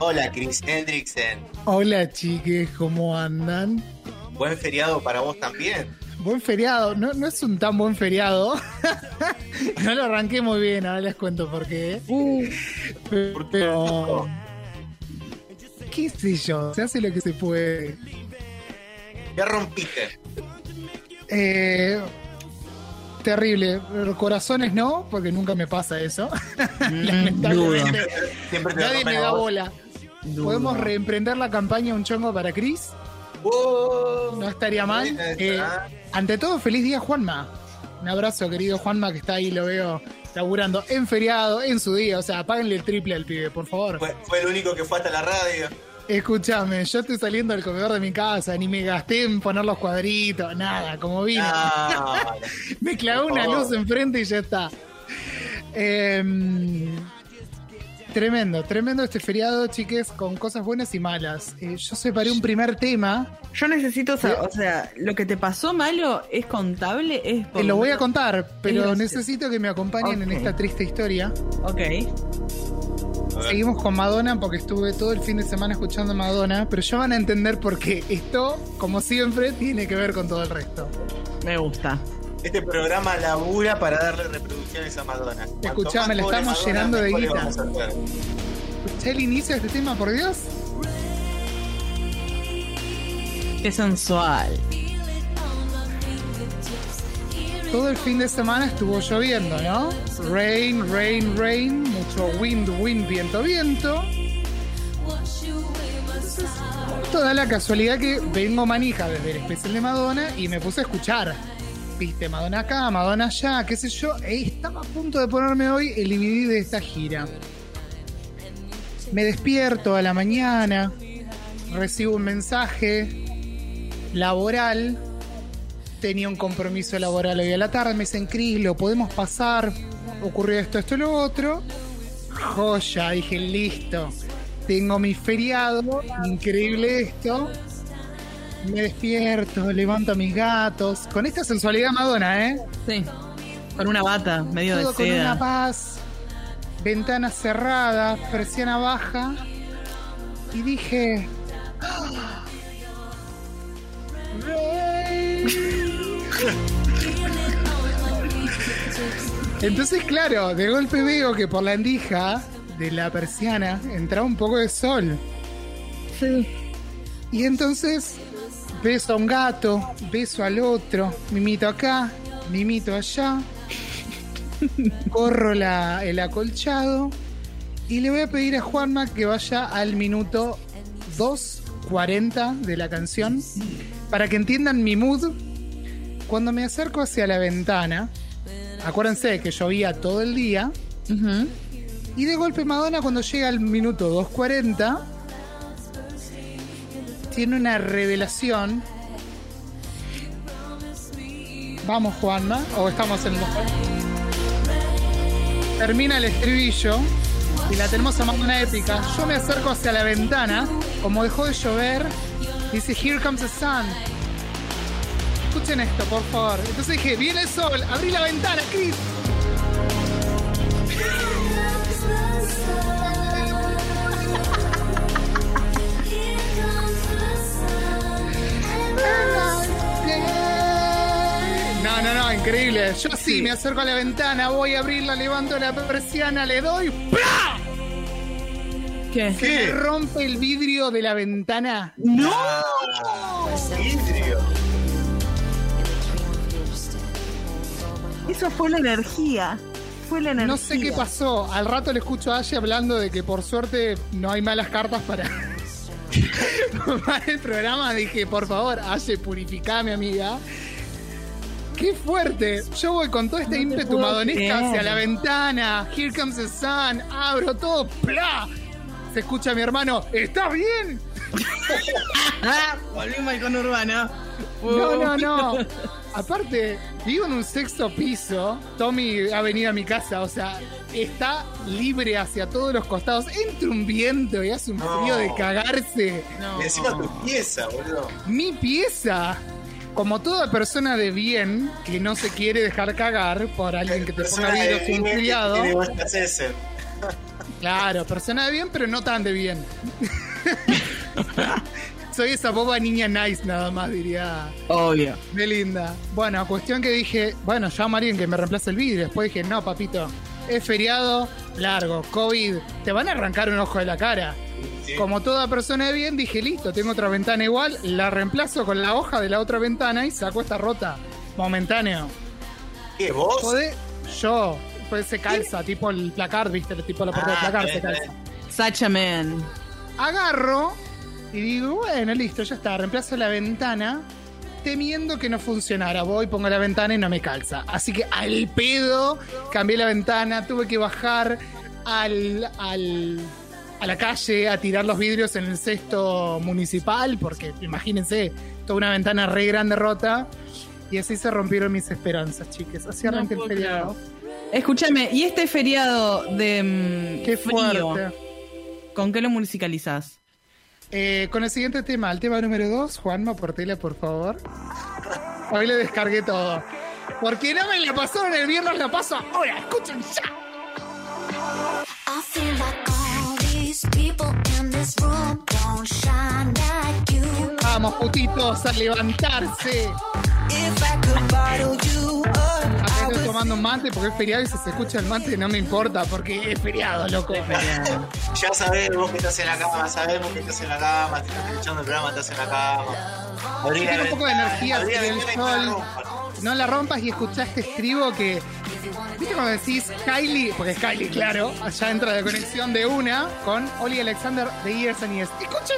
Hola, Chris Hendrickson. Hola, chiques, ¿cómo andan? Buen feriado para vos también. Buen feriado, no, no es un tan buen feriado. no lo arranqué muy bien, ahora les cuento por qué. Uh. Pero. ¿Qué sé yo? Se hace lo que se puede. ¿Qué rompiste? Eh, terrible. Corazones no, porque nunca me pasa eso. Lamentablemente. Siempre te Nadie me da a ¿Podemos reemprender la campaña Un Chongo para Chris? Uh, No estaría mal. Eh, ante todo, feliz día, Juanma. Un abrazo, querido Juanma, que está ahí, lo veo laburando en feriado, en su día. O sea, páguenle el triple al pibe, por favor. fue, fue el único que fue hasta la radio. Escúchame, yo estoy saliendo del comedor de mi casa, ni me gasté en poner los cuadritos, nada, como vine. Me clavé una luz enfrente y ya está. Em, tremendo, tremendo este feriado, chiques, con cosas buenas y malas. Eh, yo separé un primer tema Yo necesito saber, o sea, lo que te pasó malo es contable, es por Te lo voy a contar, pero necesito que me acompañen en esta triste historia. Ok. a. Seguimos con Madonna porque estuve todo el fin de semana escuchando Madonna, pero ya van a entender por qué. Esto, como siempre, tiene que ver con todo el resto. Me gusta. Este programa labura para darle reproducciones a Madonna. Escuchame, le estamos Madonna, llenando de guita. ¿Escuché el inicio de este tema, por Dios? Qué sensual. Todo el fin de semana estuvo lloviendo, ¿no? Rain, rain, rain, mucho wind, wind, viento, viento. Toda la casualidad que vengo manija desde el especial de Madonna y me puse a escuchar. Viste, Madonna acá, Madonna allá, qué sé yo. E estaba a punto de ponerme hoy el DVD de esta gira. Me despierto a la mañana, recibo un mensaje laboral tenía un compromiso laboral hoy a la tarde, me dicen, Cris, lo podemos pasar, ocurrió esto, esto, lo otro. Joya, dije, listo. Tengo mi feriado, increíble esto. Me despierto, levanto a mis gatos. Con esta sensualidad Madonna, ¿eh? Sí. Con una bata, medio Todo de con una paz, ventana cerrada, persiana baja. Y dije. "Ah, Entonces, claro, de golpe veo que por la endija de la persiana entraba un poco de sol. Sí. Y entonces beso a un gato, beso al otro, mimito acá, mimito allá, corro la- el acolchado y le voy a pedir a Juanma que vaya al minuto 2.40 de la canción para que entiendan mi mood. Cuando me acerco hacia la ventana, acuérdense que llovía todo el día, y de golpe Madonna cuando llega al minuto 2.40 tiene una revelación. Vamos Juanma, o estamos en el 2.40. Termina el estribillo y la tenemos a Madonna épica. Yo me acerco hacia la ventana, como dejó de llover, dice Here comes the sun. Escuchen esto, por favor. Entonces dije, viene el sol, abrí la ventana, Chris. No, no, no, increíble. Yo sí, me acerco a la ventana, voy a abrirla, levanto la persiana, le doy. ¡Pra! ¿Qué? Se me rompe el vidrio de la ventana. ¡No! Vidrio. Eso fue la energía. Fue la energía. No sé qué pasó. Al rato le escucho a Ashe hablando de que por suerte no hay malas cartas para, para el programa. Dije, por favor, Ashe, purificame, amiga. ¡Qué fuerte! Yo voy con todo este No ímpetu madonesca hacia la ventana. Here comes the sun. Abro todo. ¡Pla! Se escucha a mi hermano. ¿Estás bien? Ah, volvimos al conurbano. No, no, no. Aparte, vivo en un sexto piso. Tommy ha venido a mi casa, o sea, está libre hacia todos los costados. Entra un viento y hace un No. frío de cagarse. No. Y encima tu pieza, boludo. Mi pieza, como toda persona de bien que no se quiere dejar cagar por alguien que te ponga Persona enfriados, tiene vueltas ese. Claro, persona de bien, pero no tan de bien. Soy esa boba niña nice, nada más, diría Obvio. Belinda. Bueno, cuestión que dije, bueno, llamo a alguien que me reemplace el vídeo. Después dije, no, papito, es feriado largo, COVID, te van a arrancar un ojo de la cara. Sí. Como toda persona de bien, dije, listo, tengo otra ventana igual, la reemplazo con la hoja de la otra ventana y saco esta rota. Momentáneo. ¿Qué, vos? Podé- yo, pues se calza, tipo el placard, viste, tipo la puerta del Ah, placard bien, se calza. bien. Such a man. Agarro y digo, bueno, listo, ya está, reemplazo la ventana temiendo que no funcionara. Voy, pongo la ventana y no me calza. Así que al pedo cambié la ventana, tuve que bajar al, al- a la calle a tirar los vidrios en el cesto municipal, porque imagínense, toda una ventana re grande rota. Y así se rompieron mis esperanzas, chiques. Así No arranqué el feriado. Escúchame, ¿y este feriado de mm, Qué frío? fuerte. ¿Con qué lo musicalizás? Eh, con el siguiente tema, el tema número 2, Juanma Portela, por favor. Hoy le descargué todo. Porque no me la pasaron el viernes, la paso ahora. Escuchen ya. I feel like all these people in this room don't shine like you. Vamos, putitos, a levantarse. If I could bottle you tomando un mate porque es feriado y si se escucha el mate no me importa porque es feriado, loco. Ya sabemos que estás en la cama, sabemos que estás en la cama, te estás escuchando el programa, estás en la cama. Abrí Tiene un poco de energía abrí la sol. rompas. No la rompas y escuchá este estribo que. ¿Viste cuando decís Kylie? Porque es Kylie, claro. Allá entra la conexión de una con Oli Alexander de Years and Years. Escuchen.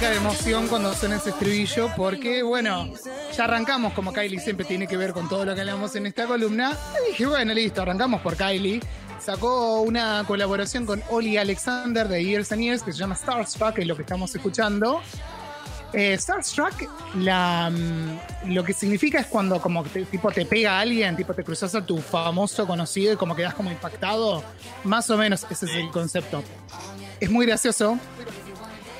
De emoción cuando suena ese estribillo porque, bueno, ya arrancamos como Kylie siempre tiene que ver con todo lo que hablamos en esta columna. Y dije, bueno, listo, arrancamos por Kylie. Sacó una colaboración con Oli Alexander de Years and Years que se llama Starstruck, que es lo que estamos escuchando. Eh, Starstruck, mm, lo que significa es cuando como te- tipo te pega a alguien, tipo te cruzas a tu famoso conocido y como quedas como impactado. Más o menos ese es el concepto. Es muy gracioso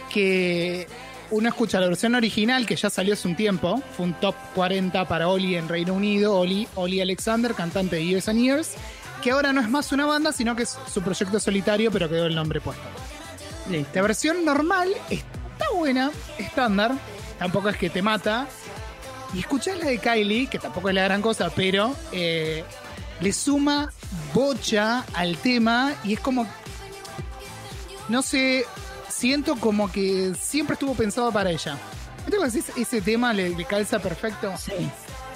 que uno escucha la versión original que ya salió hace un tiempo, fue un top 40 para Oli en Reino Unido, Oli, Oli Alexander, cantante de Years and Years, que ahora no es más una banda, sino que es su proyecto solitario, pero quedó el nombre puesto. La versión normal está buena, estándar, tampoco es que te mata. Y escuchás la de Kylie, que tampoco es la gran cosa, pero eh, le suma bocha al tema y es como. No sé, siento como que siempre estuvo pensado para ella. ¿Viste cuando decís, ese tema le, le calza perfecto? Sí.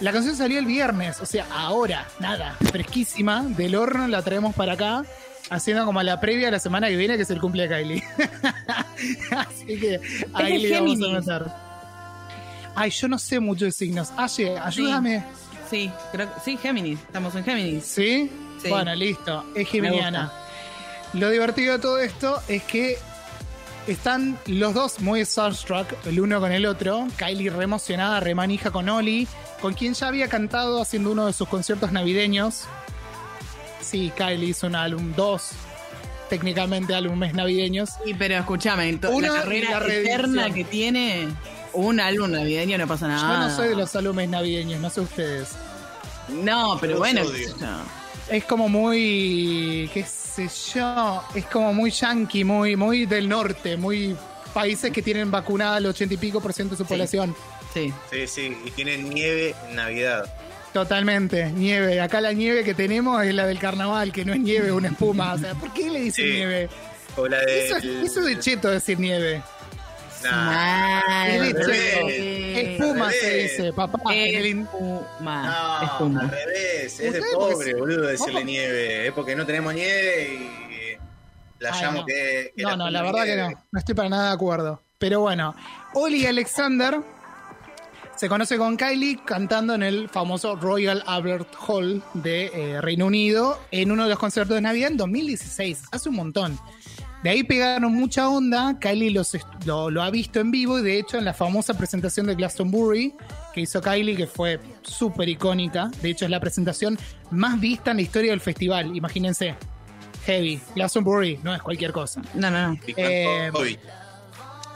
La canción salió el viernes, o sea, ahora, nada, fresquísima, del horno la traemos para acá, haciendo como la previa a la semana que viene, que es el cumple de Kylie. Así que ahí de le vamos a meter. Ay, yo no sé mucho de signos. Aye, ayúdame. Sí, creo que sí, Géminis. Estamos en Géminis. ¿Sí? Sí. Bueno, listo. Es geminiana. Lo divertido de todo esto es que están los dos muy starstruck, el uno con el otro. Kylie re emocionada, re manija con Oli, con quien ya había cantado haciendo uno de sus conciertos navideños. Sí, Kylie hizo un álbum, dos técnicamente álbumes navideños. Sí, pero escúchame, Uno la carrera la eterna que tiene un álbum navideño no pasa nada. Yo no soy de los álbumes navideños, no sé ustedes. No, pero bueno. Es como muy, qué sé yo, es como muy yankee, muy, muy del norte, muy países que tienen vacunada el ochenta y pico por ciento de su población. Sí. Sí, sí, y tienen nieve en Navidad. Totalmente, nieve. Acá la nieve que tenemos es la del carnaval, que no es nieve, una espuma. O sea, ¿por qué le dicen Sí. nieve? O la de. Eso, es- eso es de cheto decir nieve. Nah. Espuma se dice, papá. Espuma. No, Espuma. al revés. Es de pobre, boludo, decirle nieve. Es porque no tenemos nieve y la Ay, llamo no. que. que No, no, la verdad que no. No estoy para nada de acuerdo. Pero bueno, Oli Alexander se conoce con Kylie cantando en el famoso Royal Albert Hall de eh, Reino Unido en uno de los conciertos de Navidad en 2016, hace un montón. De ahí pegaron mucha onda, Kylie los lo, lo ha visto en vivo y de hecho en la famosa presentación de Glastonbury que hizo Kylie, que fue súper icónica, de hecho es la presentación más vista en la historia del festival, imagínense. heavy. Glastonbury no es cualquier cosa. No, no, no. Eh, Hoy.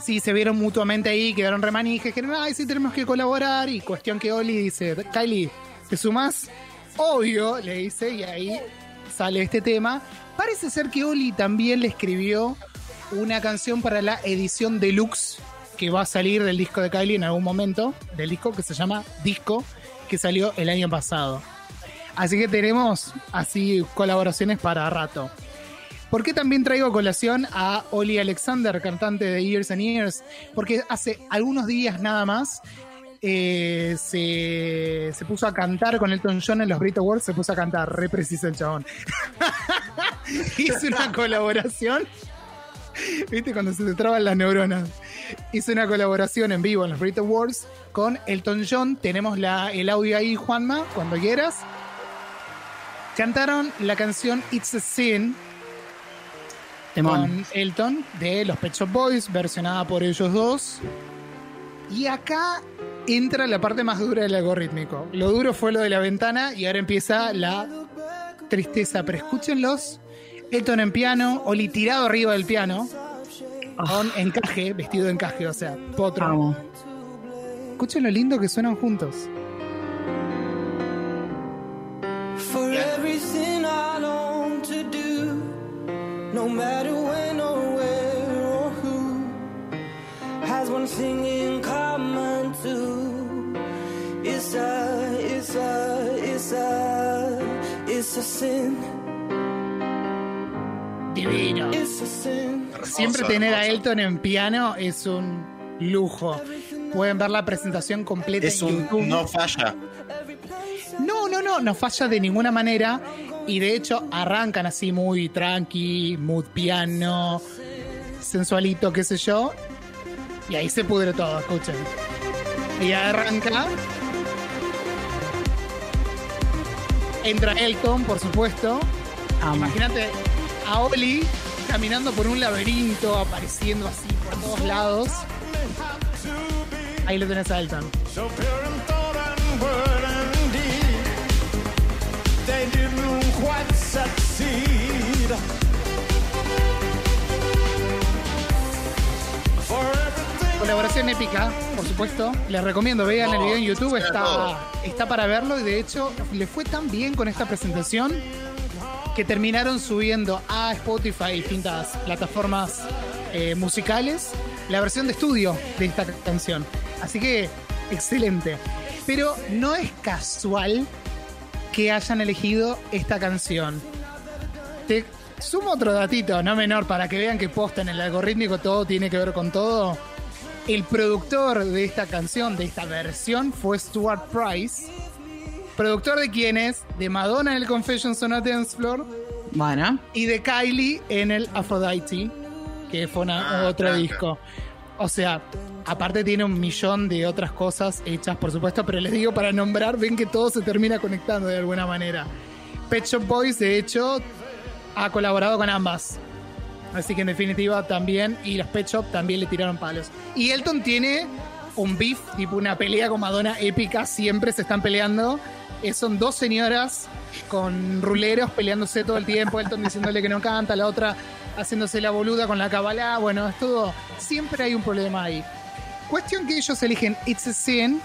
Sí, se vieron mutuamente ahí, quedaron remanijas, dijeron, ay, sí, tenemos que colaborar. Y cuestión que Oli dice, Kylie, ¿te sumás? Obvio, le dice, y ahí sale este tema. Parece ser que Oli también le escribió una canción para la edición deluxe que va a salir del disco de Kylie en algún momento, del disco que se llama Disco, que salió el año pasado. Así que tenemos así colaboraciones para rato. ¿Por qué también traigo colación a Oli Alexander, cantante de Years and Years? Porque hace algunos días nada más eh, se, se puso a cantar con Elton John en los Brit Awards, se puso a cantar, re preciso el chabón. Hizo una colaboración, viste cuando se te traban las neuronas. Hizo una colaboración en vivo en los Brit Awards con Elton John. Tenemos la, el audio ahí, Juanma, cuando quieras. Cantaron la canción It's a Sin, con Elton de los Pet Shop Boys, versionada por ellos dos. Y acá entra la parte más dura del algorítmico. Lo duro fue lo de la ventana y ahora empieza la tristeza. Pero escúchenlos. Elton en piano, Oli tirado arriba del piano, con encaje, vestido de encaje, o sea, potro. Vamos. Escuchen lo lindo que suenan juntos. For everything I long to do, no matter when or where or who, has one thing Divino. Siempre tener a. Elton en piano es un lujo. Pueden ver la presentación completa Es en un YouTube. no falla. No, no, no, no falla de ninguna manera. Y de hecho arrancan así muy tranqui, mood piano, sensualito, qué sé yo. Y ahí se pudre todo, escuchen. Y arranca. Entra Elton, por supuesto. Imagínate a Oli caminando por un laberinto, apareciendo así por todos lados. Ahí lo tenés a Elton. Colaboración épica, supuesto. Les recomiendo, vean el video en YouTube, está, todo. está para verlo y de hecho le fue tan bien con esta presentación que terminaron subiendo a Spotify y distintas plataformas eh, musicales la versión de estudio de esta canción. Así que, excelente. Pero no es casual que hayan elegido esta canción. Te sumo otro datito, no menor, para que vean que posta en el algorítmico todo tiene que ver con todo. El productor de esta canción, de esta versión, fue Stuart Price. Productor de quienes? De Madonna en el Confessions on a Dance Floor Bueno. y de Kylie en el Aphrodite, que fue una- Ah, otro disco. O sea, aparte tiene un millón de otras cosas hechas, por supuesto, pero les digo para nombrar, ven que todo se termina conectando de alguna manera. Pet Shop Boys, de hecho, ha colaborado con ambas. Así que en definitiva también, y los Pet Shop también le tiraron palos. Y Elton tiene un beef, tipo una pelea con Madonna épica, siempre se están peleando. Eh, son dos señoras con ruleros peleándose todo el tiempo, Elton diciéndole que no canta, la otra haciéndose la boluda con la cabalá, bueno, es todo, siempre hay un problema ahí. Cuestión que ellos eligen It's a Sin,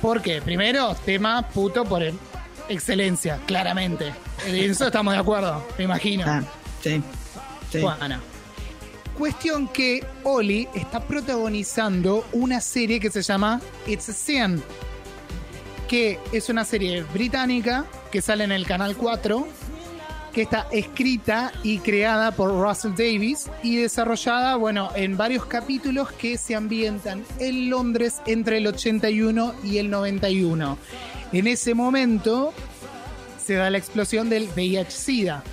porque primero, tema puto por el- excelencia, claramente. En eso estamos de acuerdo, me imagino. Ah, sí. Sí. Cuestión que Oli está protagonizando una serie que se llama It's a Sin, que es una serie británica que sale en el canal 4, que está escrita y creada por Russell Davis y desarrollada, bueno, en varios capítulos que se ambientan en Londres entre el 81 y el 91. En ese momento se da la explosión del VIH-Sida.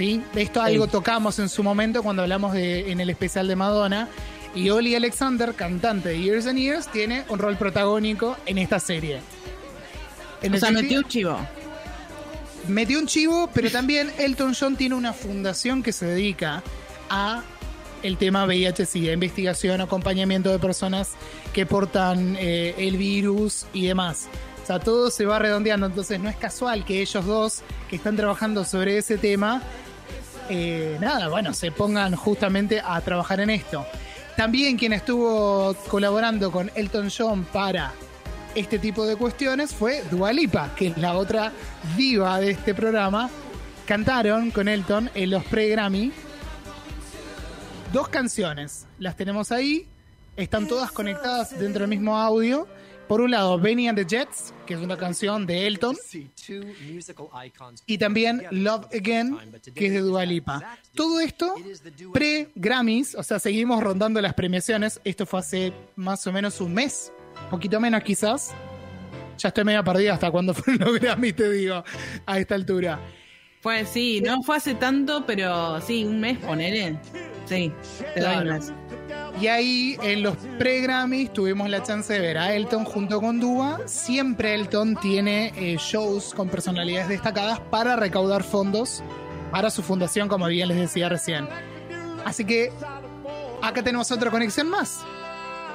¿Sí? De esto algo tocamos en su momento cuando hablamos de, en el especial de Madonna. Y Oli Alexander, cantante de Years and Years, tiene un rol protagónico en esta serie. En O sea, metió un chivo. metió un chivo, pero también Elton John tiene una fundación que se dedica a el tema VIH-Sida, investigación, acompañamiento de personas que portan eh, el virus y demás. sea, todo se va redondeando, entonces no es casual que ellos dos que están trabajando sobre ese tema, eh, nada, bueno, se pongan justamente a trabajar en esto. También quien estuvo colaborando con Elton John para este tipo de cuestiones fue Dua Lipa, que es la otra diva de este programa. Cantaron con Elton en los pre-Grammy dos canciones. Las tenemos ahí, están todas conectadas dentro del mismo audio. Por un lado, Benny and the Jets, que es una canción de Elton, y también Love Again, que es de Dua Lipa. Todo esto pre-Grammys, o sea, seguimos rondando las premiaciones. Esto fue hace más o menos un mes, poquito menos quizás. Ya estoy medio perdido hasta cuando fueron los Grammys, te digo, a esta altura. Pues sí, no fue hace tanto, pero sí, un mes, ponele. Sí, te doy Claro. Y ahí en los pre-Grammys tuvimos la chance de ver a Elton junto con Dua. Siempre Elton tiene eh, shows con personalidades destacadas para recaudar fondos para su fundación, como bien les decía recién. Así que acá tenemos otra conexión más.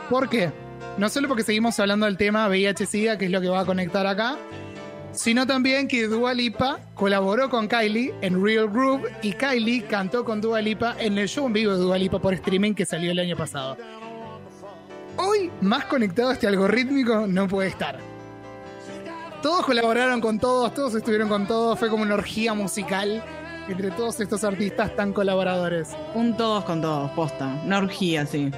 ¿Por qué? No solo porque seguimos hablando del tema VIH-Sida, que es lo que va a conectar acá, sino también que Dua Lipa colaboró con Kylie en Real Groove y Kylie cantó con Dua Lipa en el show en vivo de Dua Lipa por streaming que salió el año pasado. Hoy, más conectado a este algorítmico, no puede estar. Todos colaboraron con todos, todos estuvieron con todos, fue como una orgía musical entre todos estos artistas tan colaboradores. Un todos con todos, posta. Una orgía, sí.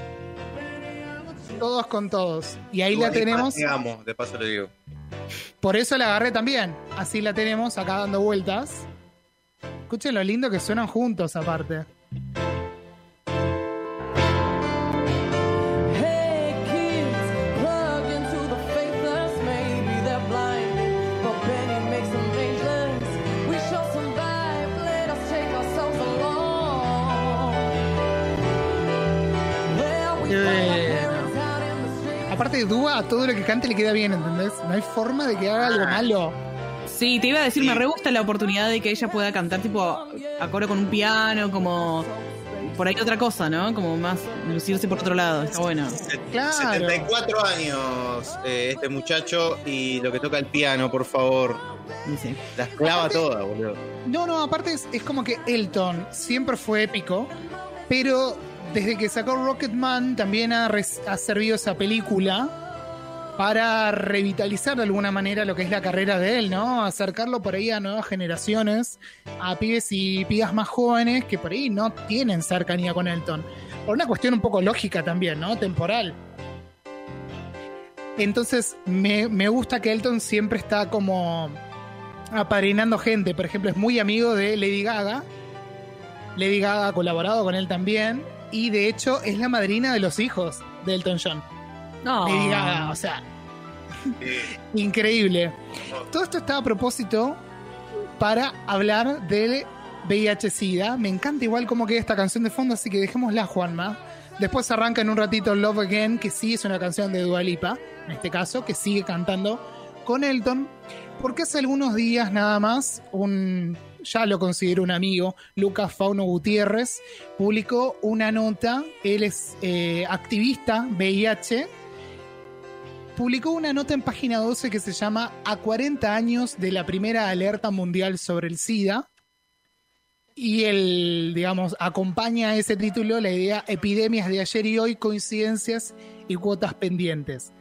Todos con todos. Y ahí la Lipa, tenemos. Te amo, de paso le digo. Por eso la agarré también. Así la tenemos acá dando vueltas. Escuchen lo lindo que suenan juntos aparte. Aparte de Dua, todo lo que cante le queda bien, ¿entendés? No hay forma de que haga algo malo. Sí, te iba a decir, me re gusta la oportunidad de que ella pueda cantar tipo a coro con un piano, como por ahí otra cosa, ¿no? Como más lucirse por otro lado, está bueno. Claro. 74 años eh, este muchacho y lo que toca el piano, por favor. Dice. Las clava todas, boludo. No, no, aparte es, es como que Elton siempre fue épico, pero desde que sacó Rocketman también ha, servido esa película para revitalizar de alguna manera lo que es la carrera de él, ¿no? Acercarlo por ahí a nuevas generaciones, a pibes y pibas más jóvenes que por ahí no tienen cercanía con Elton. Por una cuestión un poco lógica también, ¿no? Temporal. Entonces, me, me gusta que Elton siempre está como apadrinando gente. Por ejemplo, es muy amigo de Lady Gaga. Lady Gaga ha colaborado con él también. Y de hecho, es la madrina de los hijos de Elton John. No. Lady Gaga, o sea, increíble. Todo esto está a propósito para hablar del VIH-Sida. Me encanta igual cómo queda esta canción de fondo, así que dejémosla, Juanma. Después arranca en un ratito Love Again, que sí es una canción de Dua Lipa, en este caso, que sigue cantando con Elton. Porque hace algunos días nada más, un ya lo considero un amigo, Lucas Fauno Gutiérrez, publicó una nota. Él es eh, activista VIH publicó una nota en página 12 que se llama A 40 años de la primera alerta mundial sobre el SIDA. Y él, digamos, acompaña a ese título la idea Epidemias de ayer y hoy, coincidencias y cuotas pendientes.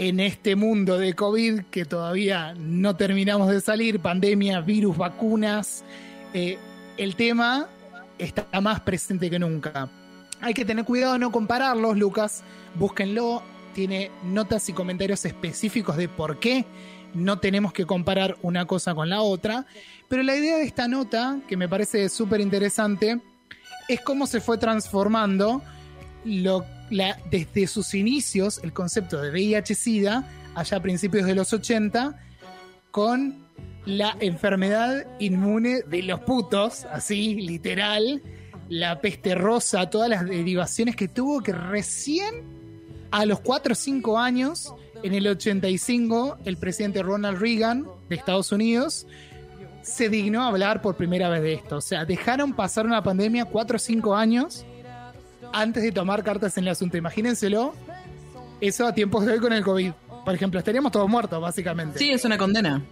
En este mundo de COVID que todavía no terminamos de salir, pandemia, virus, vacunas, eh, el tema está más presente que nunca. Hay que tener cuidado de no compararlos, Lucas. Búsquenlo. Tiene notas y comentarios específicos de por qué no tenemos que comparar una cosa con la otra. Pero la idea de esta nota, que me parece súper interesante, es cómo se fue transformando lo- la- desde sus inicios el concepto de VIH-Sida, allá a principios de los 80, con la enfermedad inmune de los putos, así, literal, la peste rosa, todas las derivaciones que tuvo que recién a los 4 o 5 años, en el 85, el presidente Ronald Reagan de Estados Unidos se dignó a hablar por primera vez de esto. O sea, dejaron pasar una pandemia 4 o 5 años antes de tomar cartas en el asunto. Imagínenselo, eso a tiempos de hoy con el COVID. Por ejemplo, estaríamos todos muertos, básicamente. Sí, es una condena.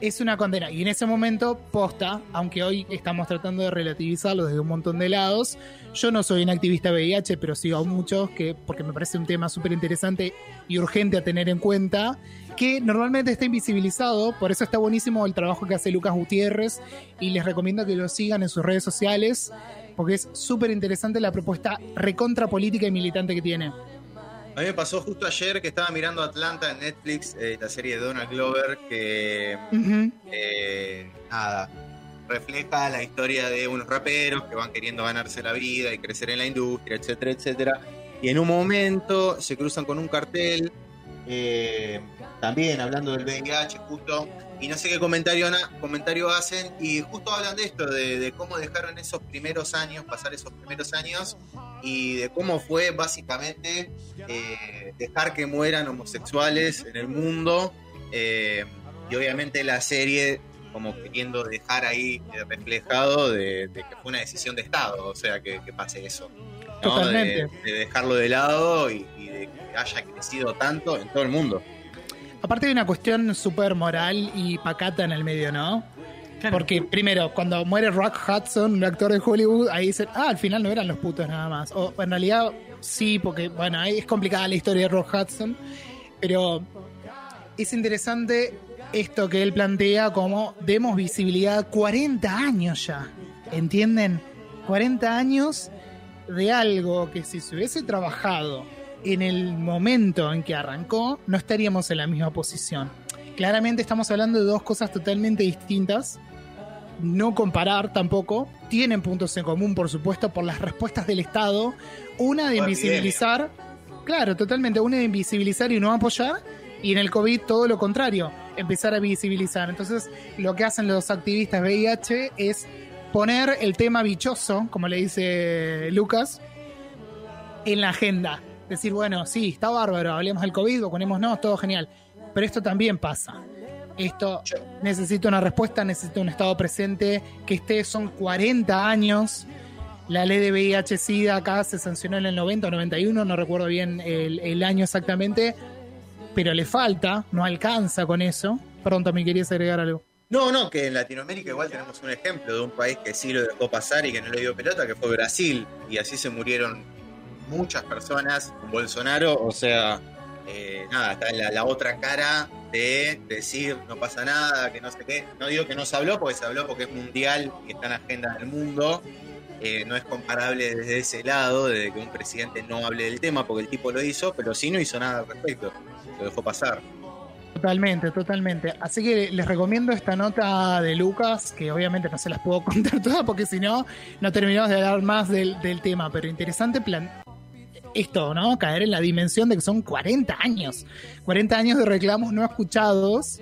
Es una condena. Y en ese momento, posta, aunque hoy estamos tratando de relativizarlo desde un montón de lados, yo no soy un activista VIH, pero sigo a muchos que, porque me parece un tema súper interesante y urgente a tener en cuenta, que normalmente está invisibilizado, por eso está buenísimo el trabajo que hace Lucas Gutiérrez y les recomiendo que lo sigan en sus redes sociales, porque es súper interesante la propuesta recontra política y militante que tiene. A mí me pasó justo ayer que estaba mirando Atlanta en Netflix, eh, la serie de Donald Glover, que eh, nada, refleja la historia de unos raperos que van queriendo ganarse la vida y crecer en la industria, etcétera, etcétera. Y en un momento se cruzan con un cartel, eh, también hablando del VIH, justo, y no sé qué comentario, comentario hacen, y justo hablan de esto, de, de cómo dejaron esos primeros años, pasar esos primeros años, y de cómo fue básicamente eh, dejar que mueran homosexuales en el mundo. eh, y obviamente la serie como queriendo dejar ahí reflejado de, de que fue una decisión de Estado, o sea, que, que pase eso. ¿no? Totalmente. De, de dejarlo de lado y, y de que haya crecido tanto en todo el mundo. Aparte hay una cuestión súper moral y pacata en el medio, ¿no? Claro. Porque primero, cuando muere Rock Hudson, un actor de Hollywood, ahí dicen, ah, al final no eran los putos nada más. O en realidad sí, porque bueno, ahí es complicada la historia de Rock Hudson, pero es interesante esto que él plantea como demos visibilidad 40 años ya, ¿entienden? 40 años de algo que si se hubiese trabajado en el momento en que arrancó, no estaríamos en la misma posición. Claramente estamos hablando de dos cosas totalmente distintas. No comparar tampoco. Tienen puntos en común, por supuesto, por las respuestas del Estado. Una de invisibilizar. Claro, totalmente. Una de invisibilizar y no apoyar. Y en el COVID todo lo contrario. Empezar a visibilizar. Entonces, lo que hacen los activistas VIH es poner el tema bichoso, como le dice Lucas, en la agenda. Decir, bueno, sí, está bárbaro, hablemos del COVID, vacunémonos, todo genial. Pero esto también pasa. Esto necesita una respuesta, necesita un Estado presente, que esté, son 40 años. La ley de VIH-Sida acá se sancionó en el 90 o 91, no recuerdo bien el, el año exactamente, pero le falta, no alcanza con eso. Perdón, también querías agregar algo. No, no, que en Latinoamérica igual tenemos un ejemplo de un país que sí lo dejó pasar y que no le dio pelota, que fue Brasil. Y así se murieron muchas personas con Bolsonaro. O sea, eh, nada, está la, otra cara de decir no pasa nada, que no sé qué. No digo que no se habló, porque se habló porque es mundial y está en la agenda del mundo. Eh, no es comparable desde ese lado, de que un presidente no hable del tema, porque el tipo lo hizo, pero sí no hizo nada al respecto. Lo dejó pasar. Totalmente, totalmente. Así que les recomiendo esta nota de Lucas, que obviamente no se las puedo contar todas porque si no, no terminamos de hablar más del, del tema, pero interesante plan esto, ¿no? Caer en la dimensión de que son 40 años, 40 años de reclamos no escuchados.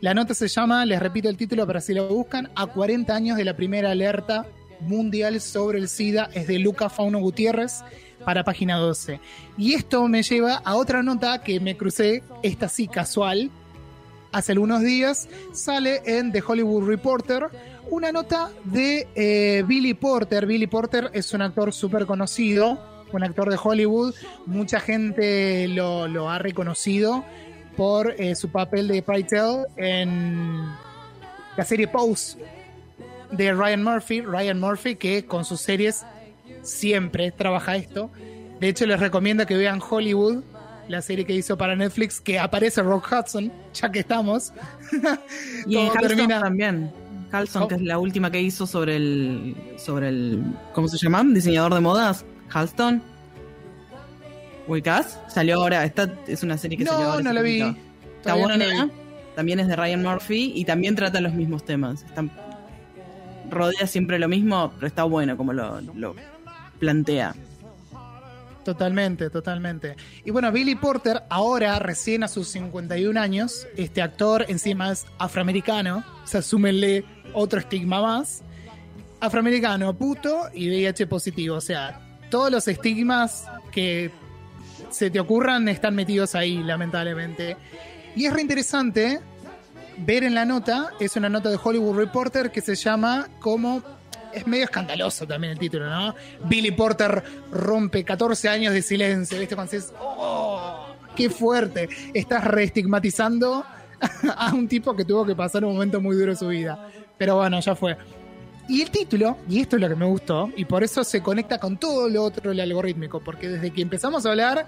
La nota se llama, les repito el título para si lo buscan, a 40 años de la primera alerta mundial sobre el SIDA, es de Lucas Fauno Gutiérrez para página 12. Y esto me lleva a otra nota que me crucé, esta sí casual, hace algunos días, sale en The Hollywood Reporter una nota de eh, Billy Porter. Billy Porter es un actor súper conocido, un actor de Hollywood. Mucha gente lo, lo ha reconocido por eh, su papel de Pytel en la serie Pose de Ryan Murphy. Ryan Murphy que con sus series siempre trabaja esto. De hecho, les recomiendo que vean Hollywood, la serie que hizo para Netflix, que aparece Rock Hudson, ya que estamos. Y en termina- también. Halston, Oh. que es la última que hizo sobre el. sobre el. ¿Cómo se llama? Diseñador de modas. Halston. ¿Ubicás? Salió ahora. Esta es una serie que salió No, ahora. no hace la vi. Está no buena. vi. También es de Ryan Murphy y también trata los mismos temas. Está- rodea siempre lo mismo, pero está bueno como lo, lo plantea. Totalmente, totalmente. Y bueno, Billy Porter, ahora, recién a sus 51 años, este actor encima es afroamericano, o sea, súmenle otro estigma más. Afroamericano, puto y VIH positivo, o sea, todos los estigmas que se te ocurran están metidos ahí, lamentablemente. Y es reinteresante ver en la nota, es una nota de Hollywood Reporter que se llama como es medio escandaloso también el título, ¿no? Billy Porter rompe 14 años de silencio, ¿viste? Cuando dices, ¡oh! qué fuerte. Estás reestigmatizando a un tipo que tuvo que pasar un momento muy duro de su vida. Pero bueno, ya fue. Y el título, y esto es lo que me gustó, y por eso se conecta con todo lo otro, el algorítmico, porque desde que empezamos a hablar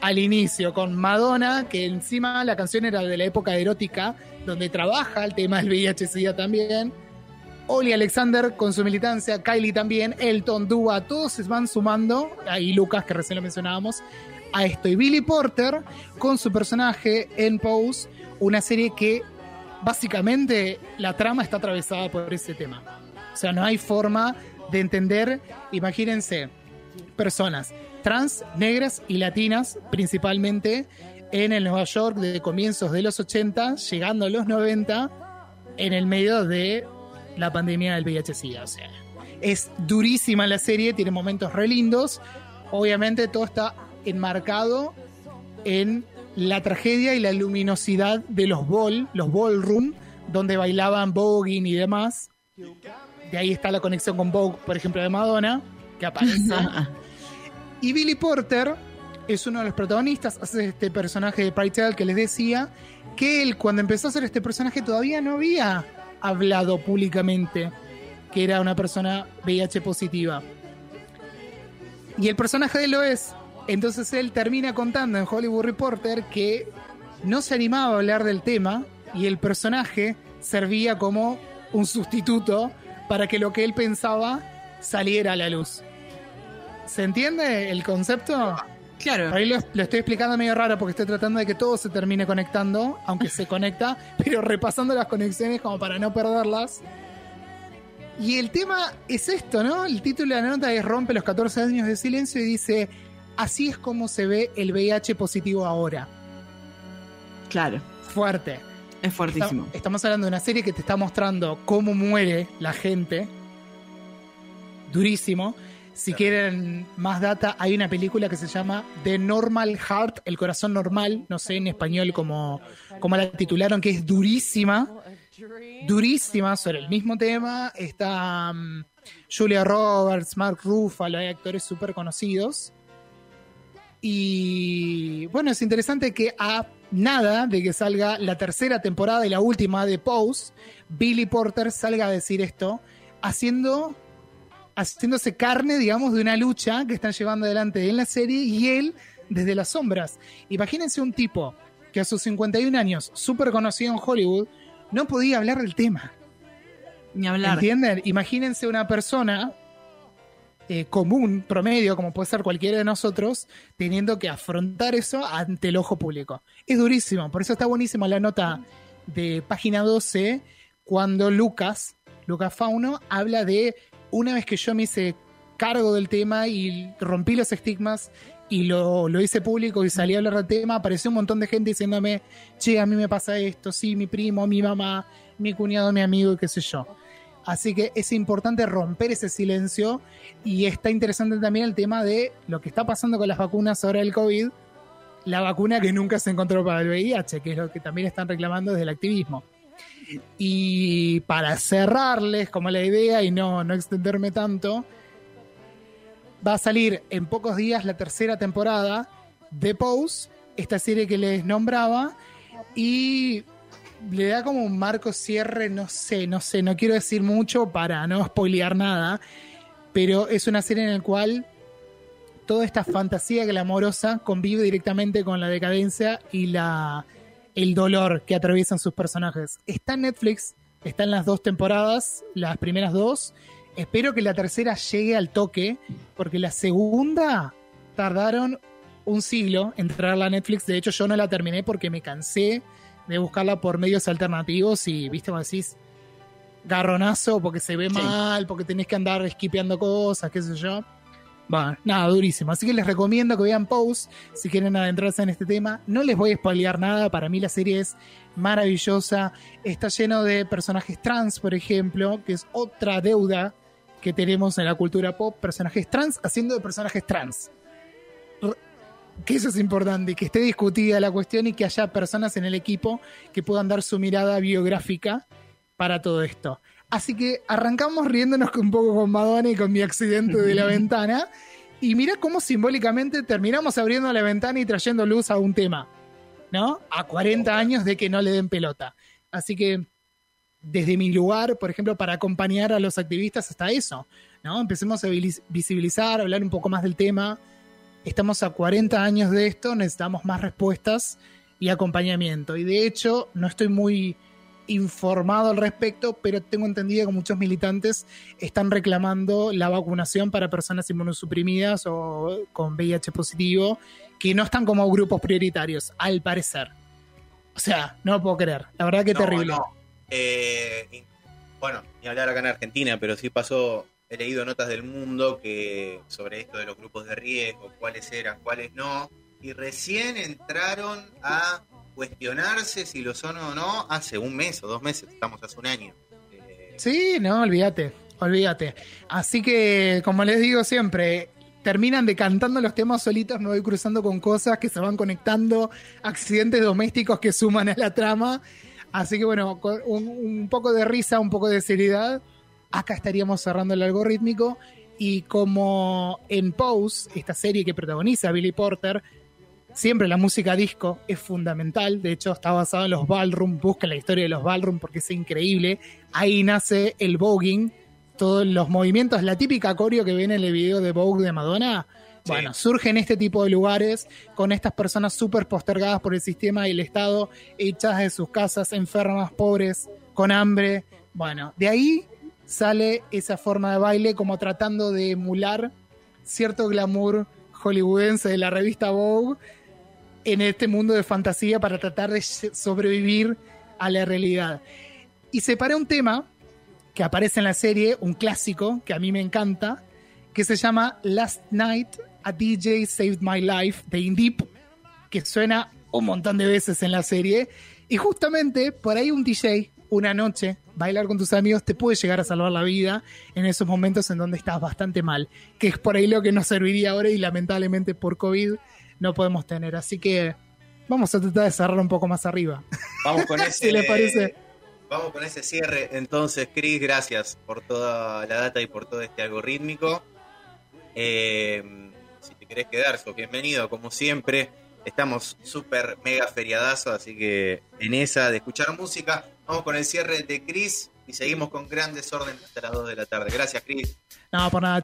al inicio con Madonna, que encima la canción era de la época erótica, donde trabaja el tema del VIH-Sida también, Oli Alexander con su militancia, Kylie también, Elton, Dua, todos se van sumando, ahí Lucas, que recién lo mencionábamos, a esto. Y Billy Porter con su personaje en Pose, una serie que básicamente la trama está atravesada por ese tema. O sea, no hay forma de entender, imagínense, personas trans, negras y latinas principalmente en el Nueva York de comienzos de los 80, llegando a los 90, en el medio de la pandemia del VIH-Sida. O sea, es durísima la serie, tiene momentos re lindos. Obviamente todo está enmarcado en la tragedia y la luminosidad de los ball, los ballroom, donde bailaban voguing y demás. De ahí está la conexión con Vogue, por ejemplo, de Madonna, que aparece. y Billy Porter es uno de los protagonistas, hace este personaje de Pride Tale que les decía, que él cuando empezó a hacer este personaje todavía no había hablado públicamente que era una persona VIH positiva. Y el personaje de él lo es. Entonces él termina contando en Hollywood Reporter que no se animaba a hablar del tema y el personaje servía como un sustituto para que lo que él pensaba saliera a la luz. ¿Se entiende el concepto? Claro. Ahí lo, lo estoy explicando medio raro porque estoy tratando de que todo se termine conectando, aunque se conecta, pero repasando las conexiones como para no perderlas. Y el tema es esto, ¿no? El título de la nota es Rompe los 14 años de silencio y dice, así es como se ve el VIH positivo ahora. Claro. Fuerte. Es fuertísimo. Está- estamos hablando de una serie que te está mostrando cómo muere la gente. Durísimo. Si quieren más data, hay una película que se llama The Normal Heart, el corazón normal, no sé en español cómo, cómo la titularon, que es durísima, durísima sobre el mismo tema. Está mm, Julia Roberts, Mark Ruffalo, hay actores súper conocidos. Y bueno, es interesante que a nada de que salga la tercera temporada y la última de Pose, Billy Porter salga a decir esto, haciendo haciéndose carne, digamos, de una lucha que están llevando adelante en la serie y él desde las sombras. Imagínense un tipo que a sus 51 años, súper conocido en Hollywood, no podía hablar del tema. Ni hablar. ¿Entienden? Imagínense una persona eh, común, promedio, como puede ser cualquiera de nosotros, teniendo que afrontar eso ante el ojo público. Es durísimo, por eso está buenísima la nota de página 12, cuando Lucas, Lucas Fauno, habla de una vez que yo me hice cargo del tema y rompí los estigmas y lo, lo hice público y salí a hablar del tema, apareció un montón de gente diciéndome, che, a mí me pasa esto, sí, mi primo, mi mamá, mi cuñado, mi amigo qué sé yo. Así que es importante romper ese silencio y está interesante también el tema de lo que está pasando con las vacunas ahora del COVID, la vacuna que nunca se encontró para el VIH, que es lo que también están reclamando desde el activismo. Y para cerrarles como la idea y no, no extenderme tanto, va a salir en pocos días la tercera temporada de Pose, esta serie que les nombraba, y le da como un marco cierre, no sé, no sé, no quiero decir mucho para no spoilear nada, pero es una serie en la cual toda esta fantasía glamorosa convive directamente con la decadencia y la el dolor que atraviesan sus personajes. Está en Netflix, está en las dos temporadas, las primeras dos. Espero que la tercera llegue al toque, porque la segunda tardaron un siglo en traerla a Netflix. De hecho, yo no la terminé porque me cansé de buscarla por medios alternativos y, viste, como decís, garronazo porque se ve Sí. mal, porque tenés que andar esquipeando cosas, qué sé yo. Bueno, nada, durísimo. Así que les recomiendo que vean Pose si quieren adentrarse en este tema. No les voy a spoilear nada, para mí la serie es maravillosa. Está lleno de personajes trans, por ejemplo, que es otra deuda que tenemos en la cultura pop. Personajes trans haciendo de personajes trans. Que eso es importante, que esté discutida la cuestión y que haya personas en el equipo que puedan dar su mirada biográfica para todo esto. Así que arrancamos riéndonos un poco con Madonna y con mi accidente de la ventana. Y mirá cómo simbólicamente terminamos abriendo la ventana y trayendo luz a un tema, ¿no? A 40 años de que no le den pelota. Así que desde mi lugar, por ejemplo, para acompañar a los activistas hasta eso, ¿no? Empecemos a visibilizar, hablar un poco más del tema. Estamos a 40 años de esto, necesitamos más respuestas y acompañamiento. Y de hecho, no estoy muy informado al respecto, pero tengo entendido que muchos militantes están reclamando la vacunación para personas inmunosuprimidas o con VIH positivo, que no están como grupos prioritarios, al parecer. O sea, no lo puedo creer. La verdad que No, terrible. no. Eh, bueno, ni hablar acá en Argentina, pero sí pasó, he leído notas del mundo que sobre esto de los grupos de riesgo, cuáles eran, cuáles no, y recién entraron a cuestionarse si lo son o no hace un mes o dos meses, estamos hace un año. Eh, Sí, no, olvídate, olvídate. Así que, como les digo siempre, terminan decantando los temas solitos, me voy cruzando con cosas que se van conectando, accidentes domésticos que suman a la trama. Así que bueno, un, un poco de risa, un poco de seriedad, acá estaríamos cerrando el algorítmico. Y como en Pose, esta serie que protagoniza Billy Porter, siempre la música disco es fundamental. De hecho, está basada en los ballroom. Busca la historia de los ballroom porque es increíble. Ahí nace el voguing, todos los movimientos, la típica coreo que ven en el video de Vogue de Madonna. Sí. Bueno, surge en este tipo de lugares con estas personas súper postergadas por el sistema y el Estado, hechas de sus casas, enfermas, pobres, con hambre. Bueno, de ahí sale esa forma de baile como tratando de emular cierto glamour hollywoodense de la revista Vogue en este mundo de fantasía para tratar de sobrevivir a la realidad. Y separé un tema que aparece en la serie, un clásico que a mí me encanta, que se llama Last Night a DJ Saved My Life de Indip, que suena un montón de veces en la serie. Y justamente por ahí un DJ, una noche, bailar con tus amigos te puede llegar a salvar la vida en esos momentos en donde estás bastante mal, que es por ahí lo que nos serviría ahora y lamentablemente por COVID no podemos tener. Así que vamos a tratar de cerrar un poco más arriba. Vamos con ese. Si les parece. Vamos con ese cierre. Entonces, Chris, gracias por toda la data y por todo este algorítmico. Eh, si te querés quedar, sos bienvenido, como siempre. Estamos súper mega feriadazo, así que en esa de escuchar música, vamos con el cierre de Chris y seguimos con gran desorden hasta las 2 de la tarde. Gracias, Chris. No, por nada.